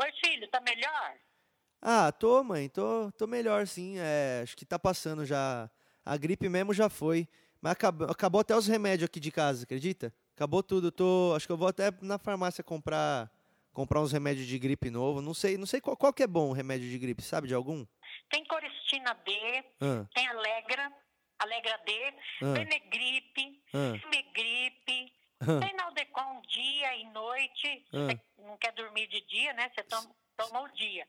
Oi, filho, tá melhor? Ah, tô, mãe, tô, tô melhor sim. É, acho que tá passando já. A gripe mesmo já foi. Mas acabou, acabou até os remédios aqui de casa, acredita? Acabou tudo. Tô, acho que eu vou até na farmácia comprar comprar uns remédios de gripe novo. Não sei, não sei qual, qual que é bom o remédio de gripe, sabe de algum? Tem Coristina D, Ah, tem Alegra, Alegra D, Ah. Benegripe, Ah. Megripe, Ah. Tem Naldecon dia e noite. Você não quer dormir de dia, né? Você toma, toma o dia.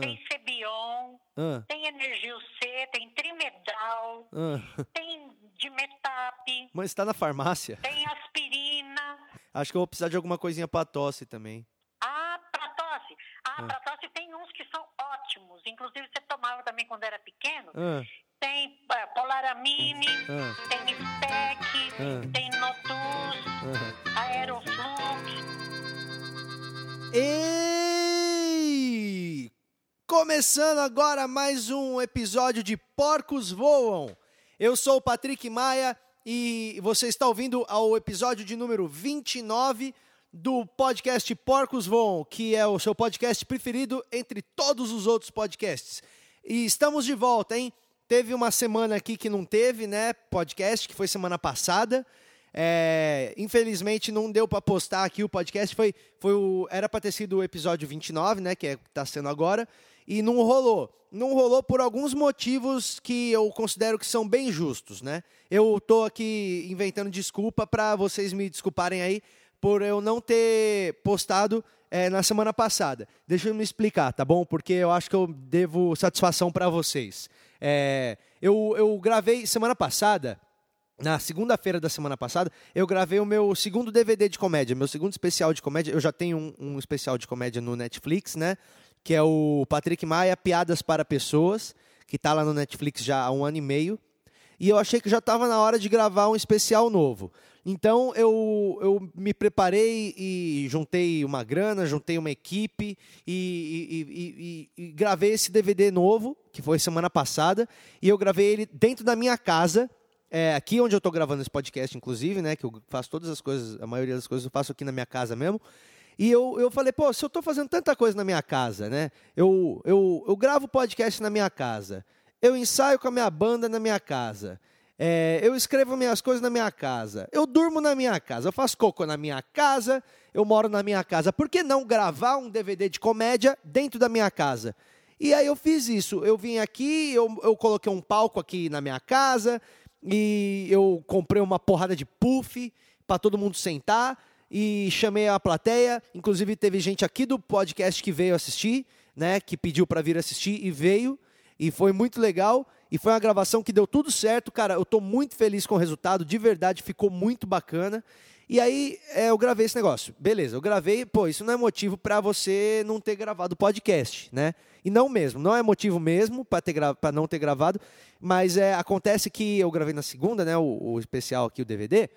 Tem Cebion, tem Energil C, tem Trimedal, tem Dimetap, Mas está na farmácia? tem aspirina. Acho que eu vou precisar de alguma coisinha pra tosse também. Ah, pra tosse. Ah, pra tosse tem uns que são ótimos. Inclusive, você tomava também quando era pequeno. Tem é, Polaramine, tem Ah. tem Começando agora mais um episódio de Porcos Voam. Eu sou o Patrick Maia e você está ouvindo ao episódio de número 29 do podcast Porcos Voam, que é o seu podcast preferido entre todos os outros podcasts. E estamos de volta, hein? Teve uma semana aqui que não teve, né? Podcast, que foi semana passada. É, infelizmente não deu para postar aqui o podcast. Foi, foi o, era para ter sido o episódio 29, né? Que é, tá sendo agora. E não rolou. Não rolou por alguns motivos que eu considero que são bem justos, né? Eu tô aqui inventando desculpa para vocês me desculparem aí por eu não ter postado é, na semana passada. Deixa eu me explicar, tá bom? Porque eu acho que eu devo satisfação para vocês. É, eu, eu gravei semana passada, na segunda-feira da semana passada, eu gravei o meu segundo DVD de comédia, meu segundo especial de comédia. Eu já tenho um, um especial de comédia no Netflix, né? Que é o Patrick Maia, Piadas para Pessoas, que tá lá no Netflix já há um ano e meio. E eu achei que já estava na hora de gravar um especial novo. Então eu, eu me preparei e juntei uma grana, juntei uma equipe e, e- e- e- e gravei esse DVD novo, que foi semana passada, e eu gravei ele dentro da minha casa, é, aqui onde eu estou gravando esse podcast, inclusive, né? Que eu faço todas as coisas, a maioria das coisas eu faço aqui na minha casa mesmo. E eu, eu falei, pô, se eu estou fazendo tanta coisa na minha casa, né? Eu, eu, eu gravo podcast na minha casa. Eu ensaio com a minha banda na minha casa. É, eu escrevo minhas coisas na minha casa. Eu durmo na minha casa. Eu faço cocô na minha casa. Eu moro na minha casa. Por que não gravar um DVD de comédia dentro da minha casa? E aí eu fiz isso. Eu vim aqui, eu, eu coloquei um palco aqui na minha casa e eu comprei uma porrada de puff para todo mundo sentar e chamei a plateia. Inclusive teve gente aqui do podcast que veio assistir, né? Que pediu para vir assistir e veio e foi muito legal. E foi uma gravação que deu tudo certo, cara. Eu estou muito feliz com o resultado, de verdade, ficou muito bacana. E aí é, eu gravei esse negócio. Beleza, eu gravei, pô, isso não é motivo para você não ter gravado o podcast, né? E não mesmo, não é motivo mesmo para não ter gravado, mas é, acontece que eu gravei na segunda, né, o, o especial aqui, o DVD,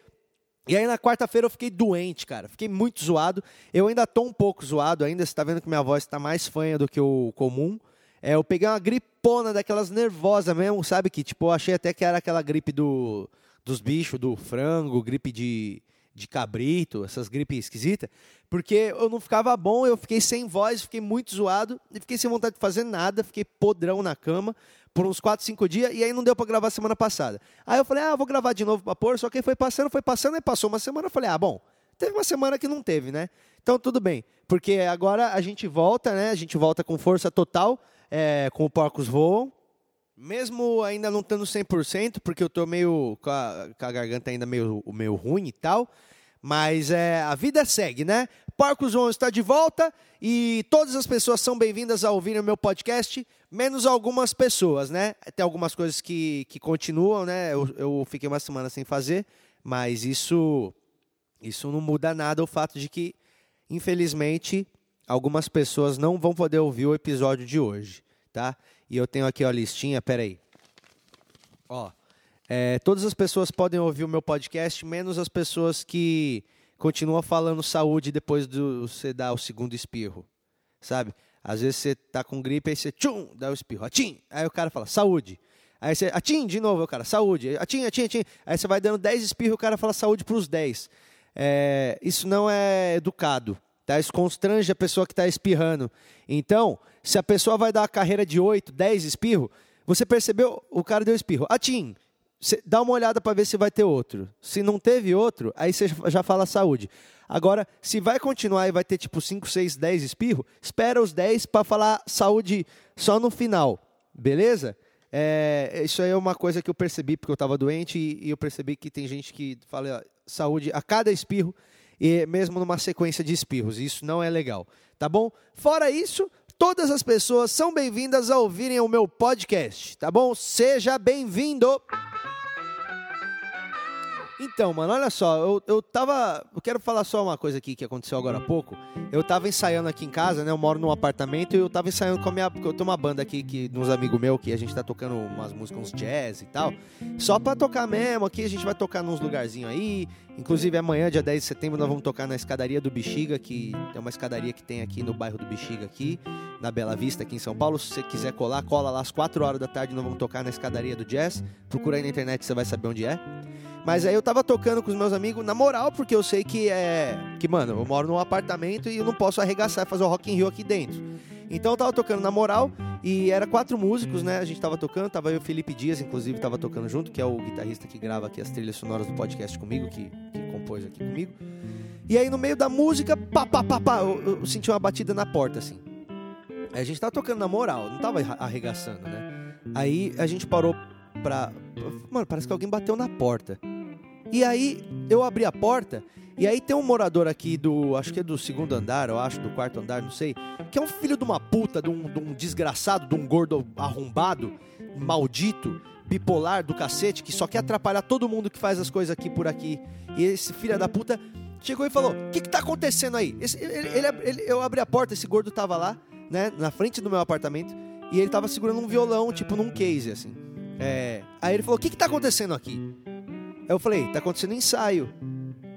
e aí na quarta-feira eu fiquei doente, cara. Fiquei muito zoado. Eu ainda tô um pouco zoado ainda. Você tá vendo que minha voz tá mais fanha do que o comum. É, eu peguei uma gripona daquelas nervosa mesmo, sabe? Que tipo, eu achei até que era aquela gripe do, dos bichos, do frango, gripe de, de cabrito, essas gripes esquisitas. Porque eu não ficava bom, eu fiquei sem voz, fiquei muito zoado e fiquei sem vontade de fazer nada, fiquei podrão na cama por uns 4, 5 dias, e aí não deu pra gravar semana passada. Aí eu falei, ah, vou gravar de novo pra pôr, só que foi passando, foi passando, aí passou uma semana, eu falei, ah, bom, teve uma semana que não teve, né? Então tudo bem, porque agora a gente volta, né? A gente volta com força total, é, com o Porcos Voam, mesmo ainda não estando 100%, porque eu tô meio com a, com a garganta ainda meio, meio ruim e tal, mas é, a vida segue, né? Porcos Voam está de volta e todas as pessoas são bem-vindas a ouvir o meu podcast, menos algumas pessoas, né? Tem algumas coisas que, que continuam, né? Eu, eu fiquei uma semana sem fazer, mas isso, isso não muda nada o fato de que, infelizmente, algumas pessoas não vão poder ouvir o episódio de hoje, tá? E eu tenho aqui a listinha, peraí. Ó, é, todas as pessoas podem ouvir o meu podcast, menos as pessoas que continuam falando saúde depois de você dar o segundo espirro, sabe? Às vezes você tá com gripe, aí você tchum, dá o espirro, atim, aí o cara fala saúde. Aí você, atim, de novo, o cara, saúde, atim, atim, atim. Aí você vai dando 10 espirros, o cara fala saúde para os 10. É, isso não é educado, tá? Isso constrange a pessoa que está espirrando. Então, se a pessoa vai dar uma carreira de 8, 10 espirro, você percebeu? O cara deu espirro. Atim, dá uma olhada para ver se vai ter outro. Se não teve outro, aí você já fala saúde. Agora, se vai continuar e vai ter tipo 5, 6, 10 espirro, espera os 10 para falar saúde só no final. Beleza? É, isso aí é uma coisa que eu percebi porque eu estava doente e, e, eu percebi que tem gente que fala ó, saúde a cada espirro e mesmo numa sequência de espirros. Isso não é legal, tá bom? Fora isso, todas as pessoas são bem-vindas a ouvirem o meu podcast, tá bom? Seja bem-vindo! Então, mano, olha só, eu, eu tava. Eu quero falar só uma coisa aqui que aconteceu agora há pouco. Eu tava ensaiando aqui em casa, né? Eu moro num apartamento e eu tava ensaiando com a minha. Porque eu tenho uma banda aqui, que, uns amigos meus, que a gente tá tocando umas músicas, uns jazz e tal. Só pra tocar mesmo, aqui a gente vai tocar nos lugarzinhos aí. Inclusive amanhã, dia 10 de setembro, nós vamos tocar na escadaria do Bexiga, que é uma escadaria que tem aqui no bairro do Bexiga, aqui, na Bela Vista, aqui em São Paulo. Se você quiser colar, cola lá às 4 horas da tarde, nós vamos tocar na escadaria do jazz. Procura aí na internet, você vai saber onde é. Mas aí eu tava tocando com os meus amigos na moral, porque eu sei que é. Que, mano, eu moro num apartamento e eu não posso arregaçar e fazer o Rock in Rio aqui dentro. Então eu tava tocando na moral e era quatro músicos, né? A gente tava tocando, tava eu o Felipe Dias, inclusive, tava tocando junto, que é o guitarrista que grava aqui as trilhas sonoras do podcast comigo, que, que compôs aqui comigo. E aí no meio da música, pá, pá, pá, pá, eu, eu senti uma batida na porta, assim. A gente tava tocando na moral, não tava arregaçando, né? Aí a gente parou pra. Mano, parece que alguém bateu na porta. E aí eu abri a porta e aí tem um morador aqui do, acho que é do segundo andar, eu acho, do quarto andar, não sei, que é um filho de uma puta, de um, de um desgraçado, de um gordo arrombado, maldito, bipolar do cacete, que só quer atrapalhar todo mundo que faz as coisas aqui por aqui. E esse filho da puta chegou e falou: O que, que tá acontecendo aí? Esse, ele, ele, ele, eu abri a porta, esse gordo tava lá, né, na frente do meu apartamento, e ele tava segurando um violão, tipo num case, assim. É, aí ele falou: O que, que tá acontecendo aqui? eu falei, tá acontecendo ensaio.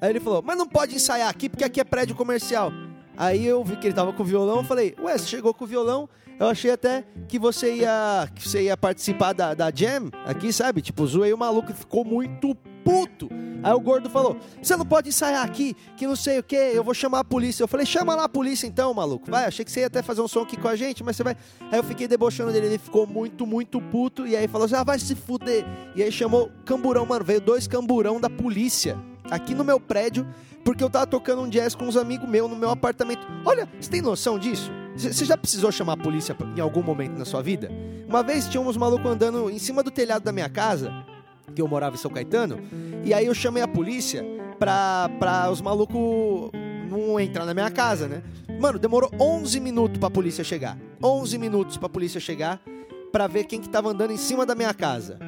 Aí ele falou, mas não pode ensaiar aqui porque aqui é prédio comercial. Aí eu vi que ele tava com o violão, eu falei, ué, você chegou com o violão? Eu achei até que você ia, que você ia participar da, da jam aqui, sabe? Tipo, zoei o maluco e ficou muito puto. Aí o gordo falou: Você não pode ensaiar aqui, que não sei o que, eu vou chamar a polícia. Eu falei: Chama lá a polícia então, maluco. Vai, achei que você ia até fazer um som aqui com a gente, mas você vai. Aí eu fiquei debochando dele, ele ficou muito, muito puto. E aí falou: Já ah, vai se fuder. E aí chamou camburão, mano. Veio dois camburão da polícia aqui no meu prédio, porque eu tava tocando um jazz com uns amigos meus no meu apartamento. Olha, você tem noção disso? Você já precisou chamar a polícia em algum momento na sua vida? Uma vez tinha uns malucos andando em cima do telhado da minha casa que eu morava em São Caetano. E aí eu chamei a polícia pra, pra os malucos não entrar na minha casa, né? Mano, demorou 11 minutos pra polícia chegar. 11 minutos pra polícia chegar pra ver quem que tava andando em cima da minha casa.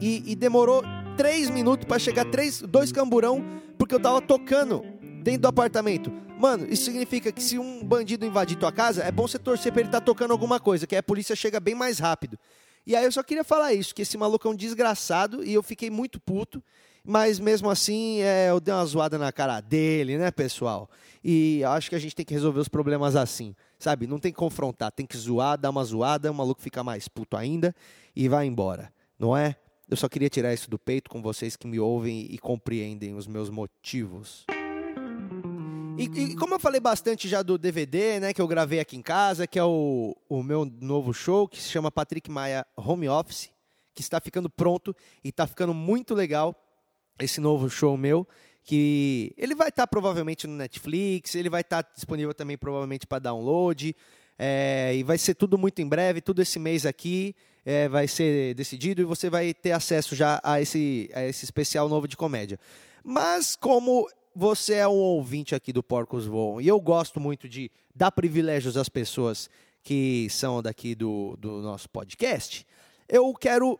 E, e demorou 3 minutos para chegar três, dois camburão porque eu tava tocando dentro do apartamento. Mano, isso significa que se um bandido invadir tua casa, é bom você torcer pra ele estar tá tocando alguma coisa, que aí a polícia chega bem mais rápido. E aí eu só queria falar isso, que esse maluco é um desgraçado e eu fiquei muito puto, mas mesmo assim é, eu dei uma zoada na cara dele, né, pessoal? E acho que a gente tem que resolver os problemas assim, sabe? Não tem que confrontar, tem que zoar, dar uma zoada, o maluco fica mais puto ainda e vai embora, não é? Eu só queria tirar isso do peito com vocês que me ouvem e compreendem os meus motivos. E, e, como eu falei bastante já do DVD, né, que eu gravei aqui em casa, que é o, o meu novo show, que se chama Patrick Maia Home Office, que está ficando pronto e está ficando muito legal esse novo show meu, que ele vai estar tá provavelmente no Netflix, ele vai estar tá disponível também provavelmente para download, é, e vai ser tudo muito em breve, tudo esse mês aqui é, vai ser decidido e você vai ter acesso já a esse, a esse especial novo de comédia. Mas como você é um ouvinte aqui do Porcos Voam e eu gosto muito de dar privilégios às pessoas que são daqui do, do nosso podcast, eu quero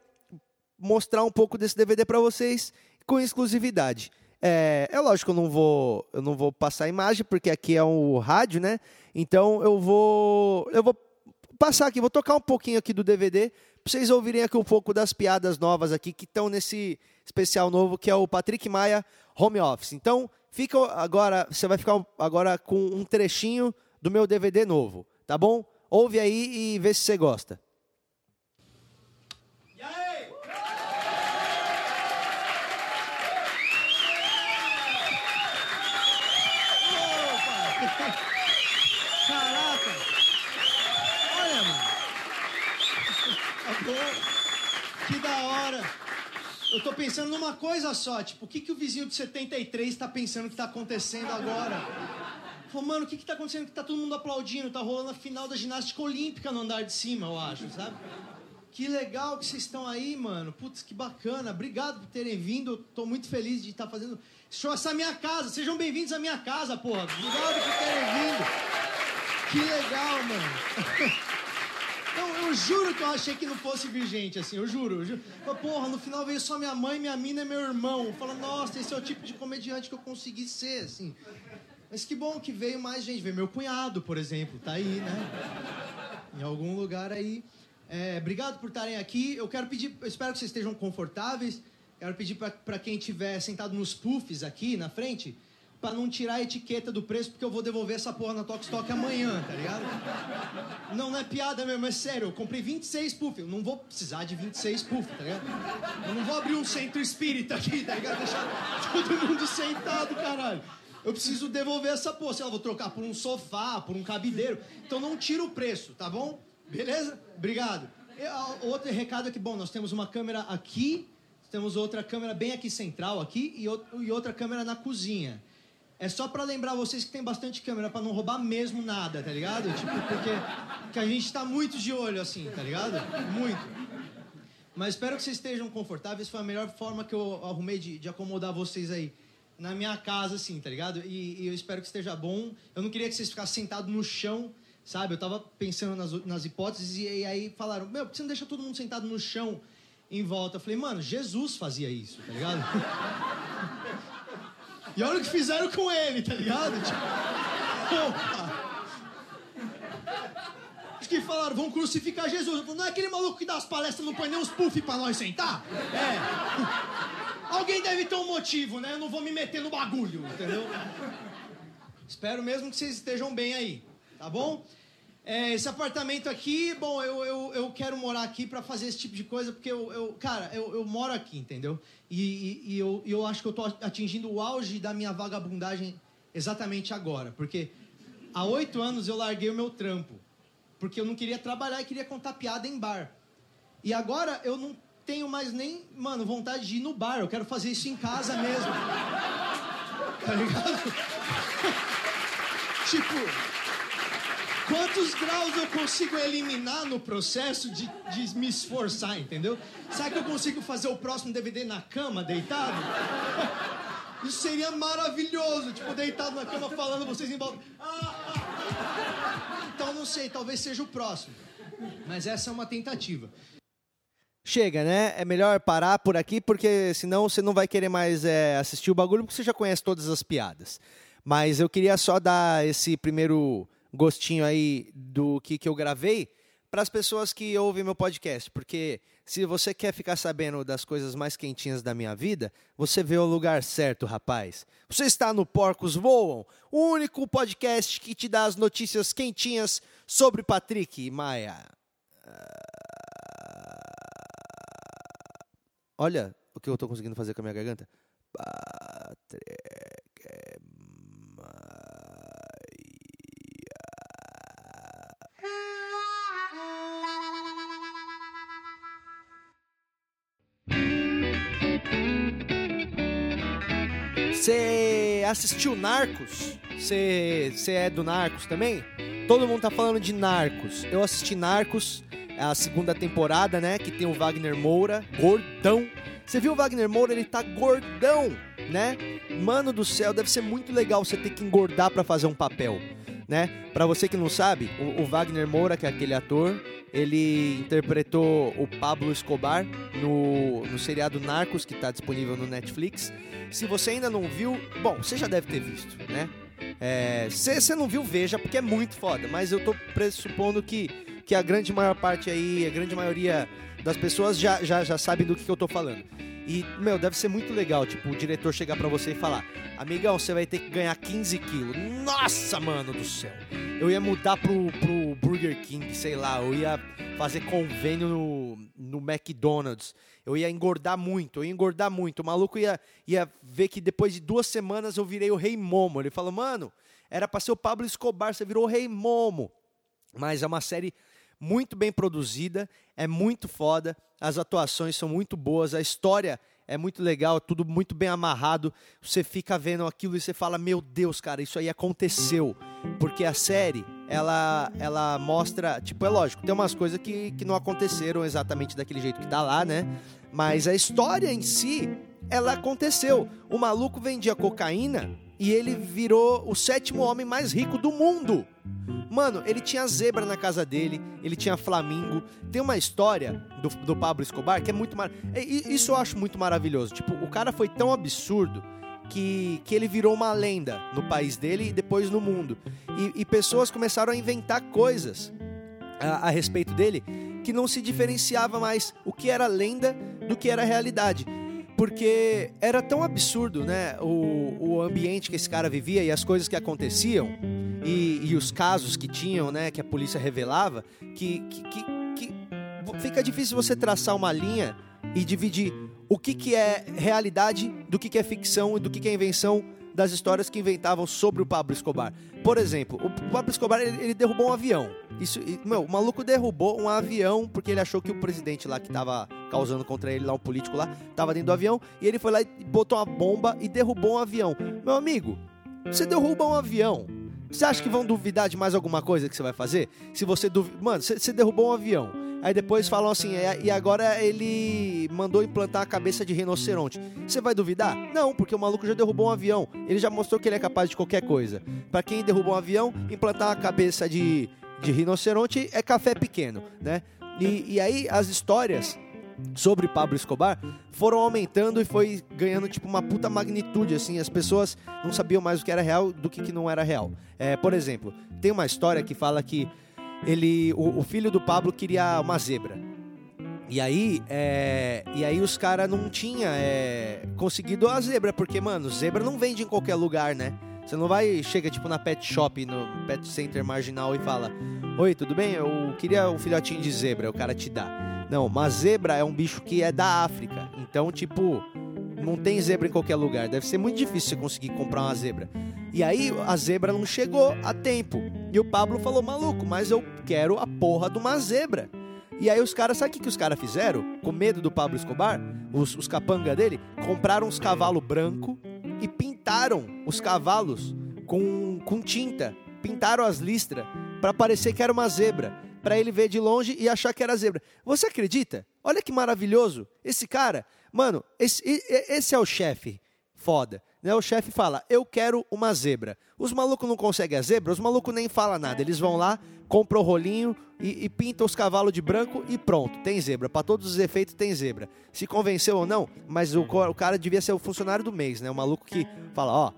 mostrar um pouco desse DVD para vocês com exclusividade. É, é lógico eu não vou, eu não vou passar a imagem porque aqui é um rádio, né? Então eu vou, eu vou passar aqui, vou tocar um pouquinho aqui do DVD para vocês ouvirem aqui um pouco das piadas novas aqui que estão nesse especial novo que é o Patrick Maia Home Office. Então Fica agora, você vai ficar agora com um trechinho do meu DVD novo, tá bom? Ouve aí e vê se você gosta. E aí? bom. Que da hora. Eu tô pensando numa coisa só, tipo, o que, que o vizinho de 73 tá pensando que tá acontecendo agora? Falou, mano, o que que tá acontecendo que tá todo mundo aplaudindo? Tá rolando a final da ginástica olímpica no andar de cima, eu acho, sabe? Que legal que vocês estão aí, mano. Putz, que bacana. Obrigado por terem vindo. Eu tô muito feliz de estar tá fazendo. Show, essa minha casa. Sejam bem-vindos à minha casa, porra. Obrigado por terem vindo. Que legal, mano. Eu juro que eu achei que não fosse vir gente, assim, eu juro. Eu juro. Porra, no final veio só minha mãe, minha mina e meu irmão. Fala, nossa, esse é o tipo de comediante que eu consegui ser, assim. Mas que bom que veio mais gente. Veio meu cunhado, por exemplo, tá aí, né? Em algum lugar aí. É, obrigado por estarem aqui. Eu quero pedir, eu espero que vocês estejam confortáveis. Quero pedir para quem estiver sentado nos puffs aqui na frente, para não tirar a etiqueta do preço, porque eu vou devolver essa porra na Tox Talk amanhã, tá ligado? Não, não é piada mesmo, é sério. Eu comprei 26 puffs. Eu não vou precisar de 26 puffs, tá ligado? Eu não vou abrir um centro espírita aqui, tá ligado? Deixar todo mundo sentado, caralho. Eu preciso devolver essa porra. Sei lá, vou trocar por um sofá, por um cabideiro. Então não tira o preço, tá bom? Beleza? Obrigado. E, outro recado é que, bom, nós temos uma câmera aqui, temos outra câmera bem aqui central aqui e, e outra câmera na cozinha. É só para lembrar vocês que tem bastante câmera para não roubar mesmo nada, tá ligado? Tipo, porque, porque a gente tá muito de olho assim, tá ligado? Muito. Mas espero que vocês estejam confortáveis. Foi a melhor forma que eu arrumei de, de acomodar vocês aí na minha casa, assim, tá ligado? E, e, eu espero que esteja bom. Eu não queria que vocês ficassem sentados no chão, sabe? Eu tava pensando nas, nas hipóteses e, e aí falaram, meu, por que você não deixa todo mundo sentado no chão em volta? Eu falei, mano, Jesus fazia isso, tá ligado? e olha o que fizeram com ele, tá ligado? Tipo, opa! Os que falaram, vão crucificar Jesus. Falei, não é aquele maluco que dá as palestras não põe nem os puff pra nós sentar? É. Alguém deve ter um motivo, né? Eu não vou me meter no bagulho, entendeu? Espero mesmo que vocês estejam bem aí, tá bom? É, esse apartamento aqui, bom, eu, eu, eu quero morar aqui para fazer esse tipo de coisa, porque eu, eu cara, eu, eu moro aqui, entendeu? E, e, e eu, eu acho que eu tô atingindo o auge da minha vagabundagem exatamente agora, porque há oito anos eu larguei o meu trampo, porque eu não queria trabalhar e queria contar piada em bar. E agora eu não tenho mais nem, mano, vontade de ir no bar. Eu quero fazer isso em casa mesmo. Tá ligado? tipo, quantos graus eu consigo eliminar no processo de, de me esforçar, entendeu? Será que eu consigo fazer o próximo DVD na cama, deitado? Isso seria maravilhoso, tipo, deitado na cama falando vocês em volta. Então não sei, talvez seja o próximo. Mas essa é uma tentativa chega, né? É melhor parar por aqui, porque senão você não vai querer mais é, assistir o bagulho, porque você já conhece todas as piadas. Mas eu queria só dar esse primeiro gostinho aí do que, que eu gravei para as pessoas que ouvem meu podcast, porque se você quer ficar sabendo das coisas mais quentinhas da minha vida, você vê o lugar certo, rapaz. Você está no Porcos Voam, o único podcast que te dá as notícias quentinhas sobre Patrick e Maia. Olha o que eu estou conseguindo fazer com a minha garganta. Patrick assistiu Narcos? Você é do Narcos também? Todo mundo tá falando de Narcos. Eu assisti Narcos a segunda temporada, né? Que tem o Wagner Moura, gordão. Você viu o Wagner Moura? Ele tá gordão, né? Mano do céu, deve ser muito legal você ter que engordar para fazer um papel, né? Para você que não sabe, o, o, Wagner Moura, que é aquele ator, ele interpretou o Pablo Escobar no, no seriado Narcos, que tá disponível no Netflix. Se você ainda não viu, bom, você já deve ter visto, né? É, se você não viu, veja, porque é muito foda. Mas eu tô pressupondo que que a grande maior parte aí, a grande maioria das pessoas já, já, já sabem do que, que eu tô falando. E, meu, deve ser muito legal, tipo, o diretor chegar para você e falar: Amigão, você vai ter que ganhar 15 quilos. Nossa, mano do céu. Eu ia mudar pro, pro Burger King, sei lá, eu ia fazer convênio no, no McDonald's. Eu ia engordar muito, eu ia engordar muito. O maluco ia, ia ver que depois de duas semanas eu virei o Rei Momo. Ele falou, mano, era pra ser o Pablo Escobar, você virou o Rei Momo. Mas é uma série muito bem produzida, é muito foda, as atuações são muito boas, a história é muito legal, é tudo muito bem amarrado. Você fica vendo aquilo e você fala: Meu Deus, cara, isso aí aconteceu. Porque a série, ela, ela mostra. Tipo, é lógico, tem umas coisas que, que não aconteceram exatamente daquele jeito que tá lá, né? Mas a história em si, ela aconteceu. O maluco vendia cocaína e ele virou o sétimo homem mais rico do mundo. Mano, ele tinha zebra na casa dele, ele tinha flamingo. Tem uma história do, do Pablo Escobar que é muito mar... Isso eu acho muito maravilhoso. Tipo, o cara foi tão absurdo que, que ele virou uma lenda no país dele e depois no mundo. E, e pessoas começaram a inventar coisas a, a respeito dele que não se diferenciava mais o que era lenda do que era realidade porque era tão absurdo, né? O, o ambiente que esse cara vivia e as coisas que aconteciam e, e os casos que tinham, né? Que a polícia revelava, que, que, que, que fica difícil você traçar uma linha e dividir o que, que é realidade do que, que é ficção e do que, que é invenção das histórias que inventavam sobre o Pablo Escobar. Por exemplo, o Pablo Escobar ele, ele derrubou um avião. Isso, meu, o maluco derrubou um avião porque ele achou que o presidente lá que estava causando contra ele lá, um político lá, estava dentro do avião e ele foi lá e botou uma bomba e derrubou um avião. Meu amigo, você derruba um avião. Você acha que vão duvidar de mais alguma coisa que você vai fazer? Se você duv... Mano, você, você derrubou um avião. Aí depois falam assim, é, e agora ele mandou implantar a cabeça de rinoceronte. Você vai duvidar? Não, porque o maluco já derrubou um avião. Ele já mostrou que ele é capaz de qualquer coisa. Para quem derrubou um avião, implantar a cabeça de, de rinoceronte é café pequeno, né? E, e aí as histórias sobre Pablo Escobar foram aumentando e foi ganhando tipo uma puta magnitude assim as pessoas não sabiam mais o que era real do que, que não era real é, por exemplo tem uma história que fala que ele, o, o filho do Pablo queria uma zebra. E aí, é, e aí os caras não tinha é, conseguido a zebra, porque, mano, zebra não vende em qualquer lugar, né? Você não vai, chega tipo na pet shop, no pet center marginal e fala: Oi, tudo bem? Eu queria um filhotinho de zebra, o cara te dá. Não, uma zebra é um bicho que é da África. Então, tipo, não tem zebra em qualquer lugar. Deve ser muito difícil você conseguir comprar uma zebra. E aí a zebra não chegou a tempo. E o Pablo falou: maluco, mas eu quero a porra de uma zebra. E aí os caras, sabe o que, os caras fizeram? Com medo do Pablo Escobar, os, os capanga dele, compraram uns cavalos branco e pintaram os cavalos com, com tinta. Pintaram as listras para parecer que era uma zebra. para ele ver de longe e achar que era zebra. Você acredita? Olha que maravilhoso. Esse cara, mano, esse, esse é o chefe foda. Né? O chefe fala, eu quero uma zebra. Os malucos não conseguem a zebra, os malucos nem falam nada. Eles vão lá, compram o rolinho e, e pintam os cavalos de branco e pronto, tem zebra. Para todos os efeitos tem zebra. Se convenceu ou não, mas o, o cara devia ser o funcionário do mês, né? O maluco que fala, ó,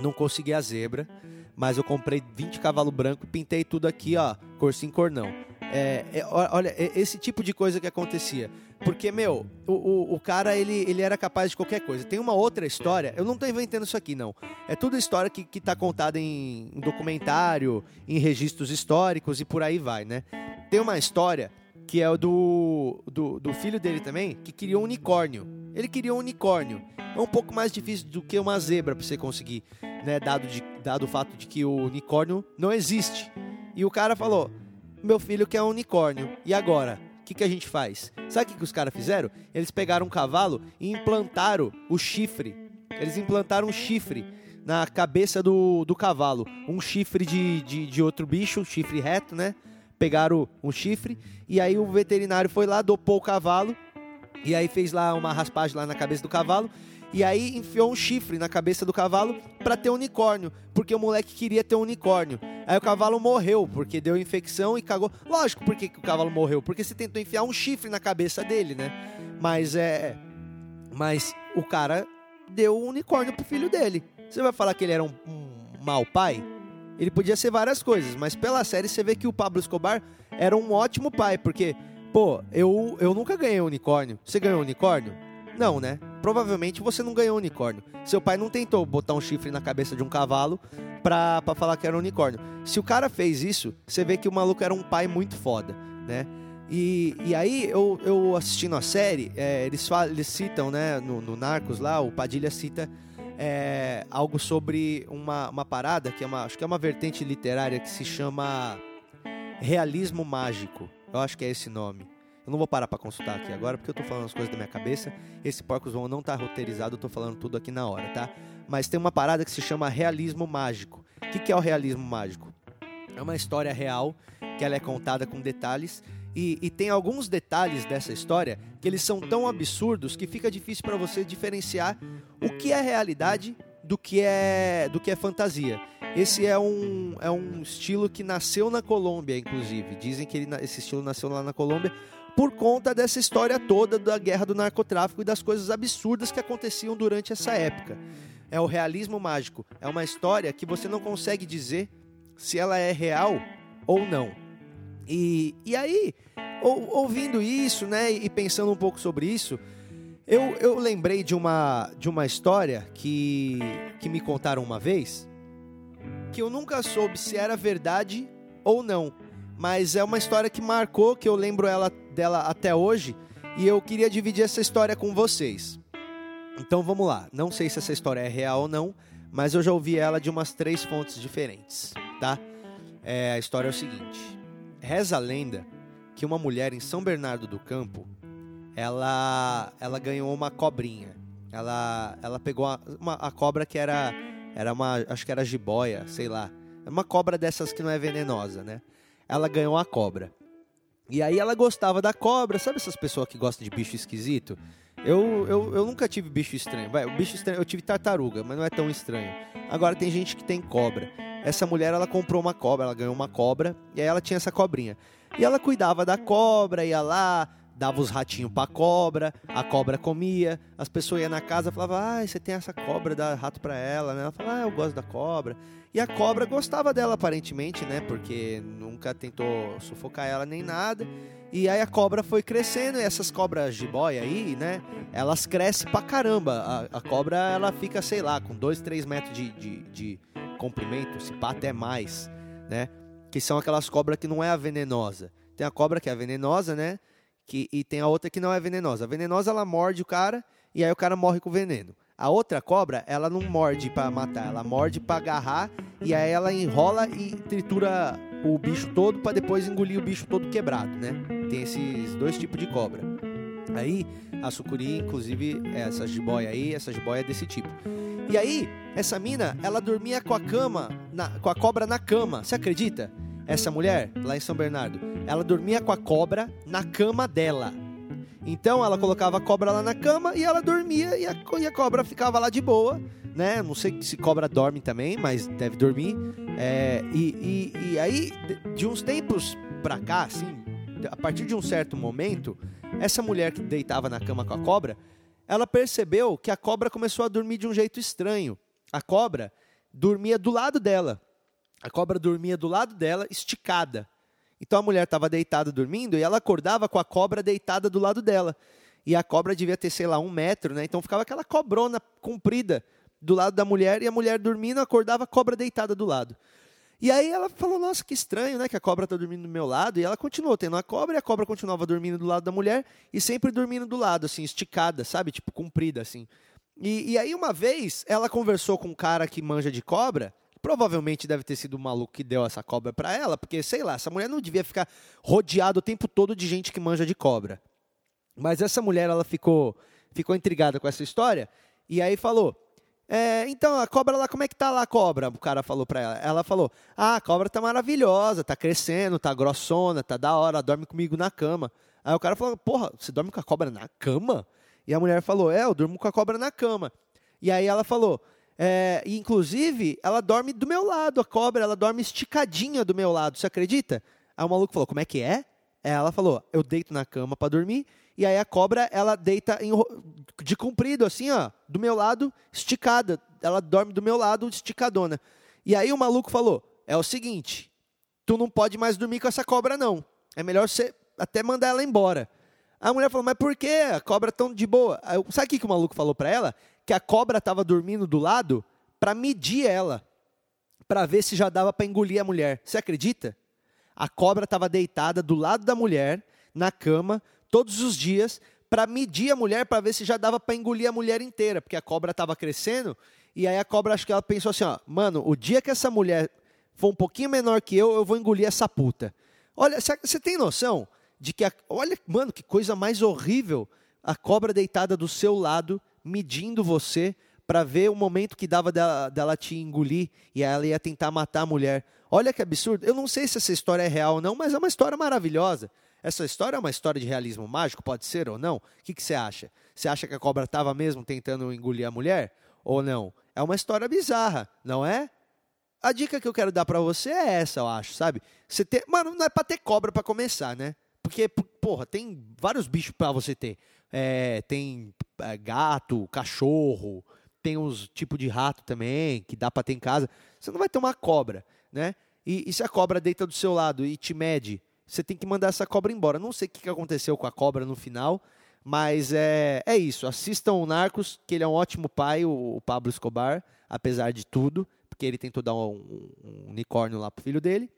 não consegui a zebra, mas eu comprei 20 cavalos branco e pintei tudo aqui, ó, cor sim, cor não. É, é, olha, esse tipo de coisa que acontecia. Porque, meu, o, o, o, cara, ele, ele era capaz de qualquer coisa. Tem uma outra história, eu não estou inventando isso aqui, não. É tudo história que, que tá contada em, em documentário, em registros históricos e por aí vai, né? Tem uma história que é do, do, do, filho dele também, que queria um unicórnio. Ele queria um unicórnio. É um pouco mais difícil do que uma zebra para você conseguir, né? Dado, de, dado o fato de que o unicórnio não existe. E o cara falou: meu filho quer um unicórnio. E agora? O que, que a gente faz? Sabe o que, que os caras fizeram? Eles pegaram um cavalo e implantaram o chifre. Eles implantaram um chifre na cabeça do, do cavalo. Um chifre de, de, de outro bicho, chifre reto, né? Pegaram um chifre e aí o veterinário foi lá, dopou o cavalo e aí fez lá uma raspagem lá na cabeça do cavalo e aí enfiou um chifre na cabeça do cavalo para ter um unicórnio, porque o moleque queria ter um unicórnio. Aí o cavalo morreu, porque deu infecção e cagou. Lógico, por que, o cavalo morreu? Porque você tentou enfiar um chifre na cabeça dele, né? Mas é. Mas o cara deu um unicórnio pro filho dele. Você vai falar que ele era um, um mau pai? Ele podia ser várias coisas, mas pela série você vê que o Pablo Escobar era um ótimo pai, porque, pô, eu, eu nunca ganhei um unicórnio. Você ganhou um unicórnio? Não, né? Provavelmente você não ganhou unicórnio. Seu pai não tentou botar um chifre na cabeça de um cavalo pra, pra falar que era um unicórnio. Se o cara fez isso, você vê que o maluco era um pai muito foda, né? E, e aí, eu, eu assistindo a série, é, eles, falam, eles citam, né, no, no Narcos lá, o Padilha cita é, algo sobre uma, uma parada, que é uma, acho que é uma vertente literária que se chama Realismo Mágico. Eu acho que é esse nome. Eu não vou parar para consultar aqui agora porque eu tô falando as coisas da minha cabeça. Esse Porcos Vão não tá roteirizado, eu tô falando tudo aqui na hora, tá? Mas tem uma parada que se chama realismo mágico. O que, que é o realismo mágico? É uma história real que ela é contada com detalhes e, e, tem alguns detalhes dessa história que eles são tão absurdos que fica difícil para você diferenciar o que é realidade do que é do que é fantasia. Esse é um, é um estilo que nasceu na Colômbia, inclusive. Dizem que ele, esse estilo nasceu lá na Colômbia por conta dessa história toda da guerra do narcotráfico e das coisas absurdas que aconteciam durante essa época. É o realismo mágico. É uma história que você não consegue dizer se ela é real ou não. E, e aí, ou, ouvindo isso, né, e pensando um pouco sobre isso, eu, eu lembrei de uma, de uma história que, que me contaram uma vez, que eu nunca soube se era verdade ou não, mas é uma história que marcou, que eu lembro ela, dela até hoje, e eu queria dividir essa história com vocês. Então vamos lá, não sei se essa história é real ou não, mas eu já ouvi ela de umas três fontes diferentes, tá? É, a história é o seguinte: Reza a lenda que uma mulher em São Bernardo do Campo, ela, ela ganhou uma cobrinha. Ela, ela pegou uma, uma, a cobra que era, era uma, acho que era jiboia, sei lá. Uma cobra dessas que não é venenosa, né? Ela ganhou a cobra. E aí ela gostava da cobra, sabe essas pessoas que gostam de bicho esquisito? Eu, eu, eu nunca tive bicho estranho. Vai, bicho estranho, eu tive tartaruga, mas não é tão estranho. Agora tem gente que tem cobra essa mulher ela comprou uma cobra, ela ganhou uma cobra e aí ela tinha essa cobrinha. E ela cuidava da cobra, ia lá, dava os ratinhos pra cobra, a cobra comia, as pessoas iam na casa e falavam, ah, você tem essa cobra, dá rato pra ela, né? Ela falava, ah, eu gosto da cobra. E a cobra gostava dela, aparentemente, né? Porque nunca tentou sufocar ela nem nada. E aí a cobra foi crescendo, e essas cobras de boia aí, né? Elas crescem pra caramba. A, a cobra, ela fica, sei lá, com 2, 3 metros de, de, de comprimento, se pá até mais, né? Que são aquelas cobras que não é a venenosa. Tem a cobra que é a venenosa, né? Que, e tem a outra que não é venenosa. A venenosa, ela morde o cara e aí o cara morre com veneno. A outra cobra, ela não morde para matar, ela morde para agarrar e aí ela enrola e tritura o bicho todo para depois engolir o bicho todo quebrado, né? Tem esses dois tipos de cobra. Aí, a sucuri, inclusive, é essa jiboia aí, essa jiboia é desse tipo. E aí, essa mina, ela dormia com a cama, na, com a cobra na cama. Você acredita? Essa mulher, lá em São Bernardo, ela dormia com a cobra na cama dela. Então ela colocava a cobra lá na cama e ela dormia e a, e a cobra ficava lá de boa, né? Não sei se cobra dorme também, mas deve dormir. É, e, e, e aí, de uns tempos pra cá, assim, a partir de um certo momento, essa mulher que deitava na cama com a cobra, ela percebeu que a cobra começou a dormir de um jeito estranho. A cobra dormia do lado dela. A cobra dormia do lado dela, esticada. Então a mulher estava deitada dormindo e ela acordava com a cobra deitada do lado dela. E a cobra devia ter, sei lá, um metro, né? Então ficava aquela cobrona comprida do lado da mulher e a mulher dormindo acordava a cobra deitada do lado. E aí ela falou, nossa, que estranho, né? Que a cobra está dormindo do meu lado. E ela continuou tendo a cobra e a cobra continuava dormindo do lado da mulher e sempre dormindo do lado, assim, esticada, sabe? Tipo, comprida, assim. E, e aí uma vez ela conversou com um cara que manja de cobra. Provavelmente deve ter sido o maluco que deu essa cobra para ela, porque, sei lá, essa mulher não devia ficar rodeada o tempo todo de gente que manja de cobra. Mas essa mulher, ela ficou, ficou intrigada com essa história e aí falou: é, então, a cobra lá, como é que tá lá a cobra? O cara falou pra ela. Ela falou: Ah, a cobra tá maravilhosa, tá crescendo, tá grossona, tá da hora, dorme comigo na cama. Aí o cara falou: Porra, você dorme com a cobra na cama? E a mulher falou: É, eu durmo com a cobra na cama. E aí ela falou: é, inclusive, ela dorme do meu lado, a cobra, ela dorme esticadinha do meu lado, você acredita? Aí o maluco falou: Como é que é? Ela falou: Eu deito na cama para dormir e aí a cobra, ela deita em, de comprido, assim, ó, do meu lado, esticada. Ela dorme do meu lado, esticadona. E aí o maluco falou: é o seguinte, tu não pode mais dormir com essa cobra, não. É melhor você até mandar ela embora. A mulher falou, mas por que? A cobra tão de boa. Aí, sabe o que, que o maluco falou para ela? Que a cobra estava dormindo do lado para medir ela, para ver se já dava para engolir a mulher. Você acredita? A cobra estava deitada do lado da mulher, na cama, todos os dias para medir a mulher para ver se já dava para engolir a mulher inteira, porque a cobra estava crescendo. E aí a cobra acho que ela pensou assim, ó, mano, o dia que essa mulher for um pouquinho menor que eu, eu vou engolir essa puta. Olha, você tem noção de que, a, olha, mano, que coisa mais horrível a cobra deitada do seu lado, medindo você para ver o momento que dava dela, dela te engolir e ela ia tentar matar a mulher. Olha que absurdo. Eu não sei se essa história é real ou não, mas é uma história maravilhosa. Essa história é uma história de realismo mágico, pode ser ou não? O que, que você acha? Você acha que a cobra estava mesmo tentando engolir a mulher? Ou não? É uma história bizarra, não é? A dica que eu quero dar para você é essa, eu acho, sabe? Você ter, mano, não é para ter cobra para começar, né? Porque, porra, tem vários bichos para você ter. É, tem gato, cachorro, tem uns tipo de rato também que dá para ter em casa. Você não vai ter uma cobra, né? E, e, se a cobra deita do seu lado e te mede, você tem que mandar essa cobra embora. Não sei o que aconteceu com a cobra no final, mas é, é isso. Assistam o Narcos, que ele é um ótimo pai, o, o Pablo Escobar, apesar de tudo porque ele tentou dar um, um unicórnio lá pro filho dele.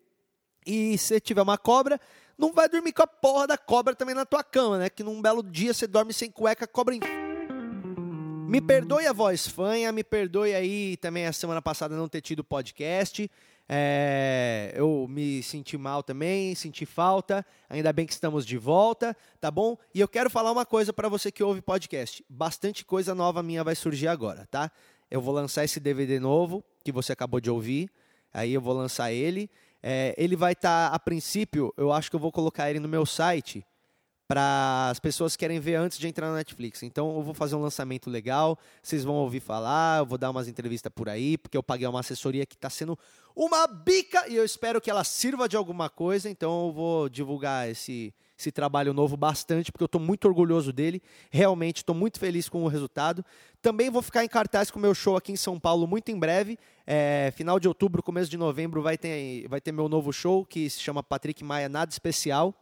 E se tiver uma cobra, não vai dormir com a porra da cobra também na tua cama, né? Que num belo dia você dorme sem cueca, a cobra. Me perdoe a voz fanha, me perdoe aí também a semana passada não ter tido podcast. É, eu me senti mal também, senti falta. Ainda bem que estamos de volta, tá bom? E eu quero falar uma coisa para você que ouve podcast. Bastante coisa nova minha vai surgir agora, tá? Eu vou lançar esse DVD novo que você acabou de ouvir. Aí eu vou lançar ele. É, ele vai estar, tá, a princípio, eu acho que eu vou colocar ele no meu site para as pessoas que querem ver antes de entrar na Netflix. Então eu vou fazer um lançamento legal, vocês vão ouvir falar, eu vou dar umas entrevistas por aí, porque eu paguei uma assessoria que está sendo uma bica e eu espero que ela sirva de alguma coisa. Então eu vou divulgar esse, esse trabalho novo bastante, porque eu estou muito orgulhoso dele. Realmente estou muito feliz com o resultado. Também vou ficar em cartaz com o meu show aqui em São Paulo muito em breve. É, final de outubro, começo de novembro, vai ter, vai ter meu novo show que se chama Patrick Maia Nada Especial.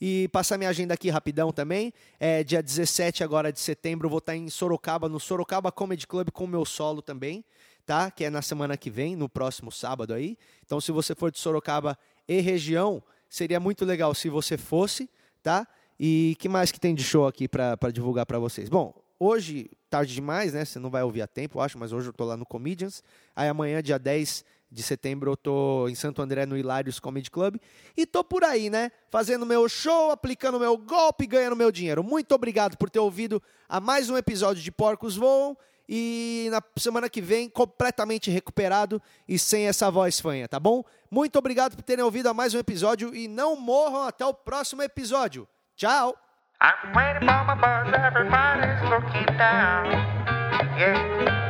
E passar minha agenda aqui rapidão também. É, dia 17 agora de setembro, vou estar em Sorocaba, no Sorocaba Comedy Club com meu solo também, tá? Que é na semana que vem, no próximo sábado aí. Então, se você for de Sorocaba e região, seria muito legal se você fosse, tá? E que mais que tem de show aqui para divulgar para vocês? Bom, hoje, tarde demais, né? Você não vai ouvir a tempo, eu acho, mas hoje eu tô lá no Comedians. Aí amanhã, dia 10 de setembro eu tô em Santo André no Hilários Comedy Club e tô por aí, né? Fazendo meu show, aplicando meu golpe ganhando meu dinheiro. Muito obrigado por ter ouvido a mais um episódio de Porcos Voam e na semana que vem completamente recuperado e sem essa voz fanha, tá bom? Muito obrigado por terem ouvido a mais um episódio e não morram até o próximo episódio. Tchau. I'm waiting for my everybody's looking down. Yeah.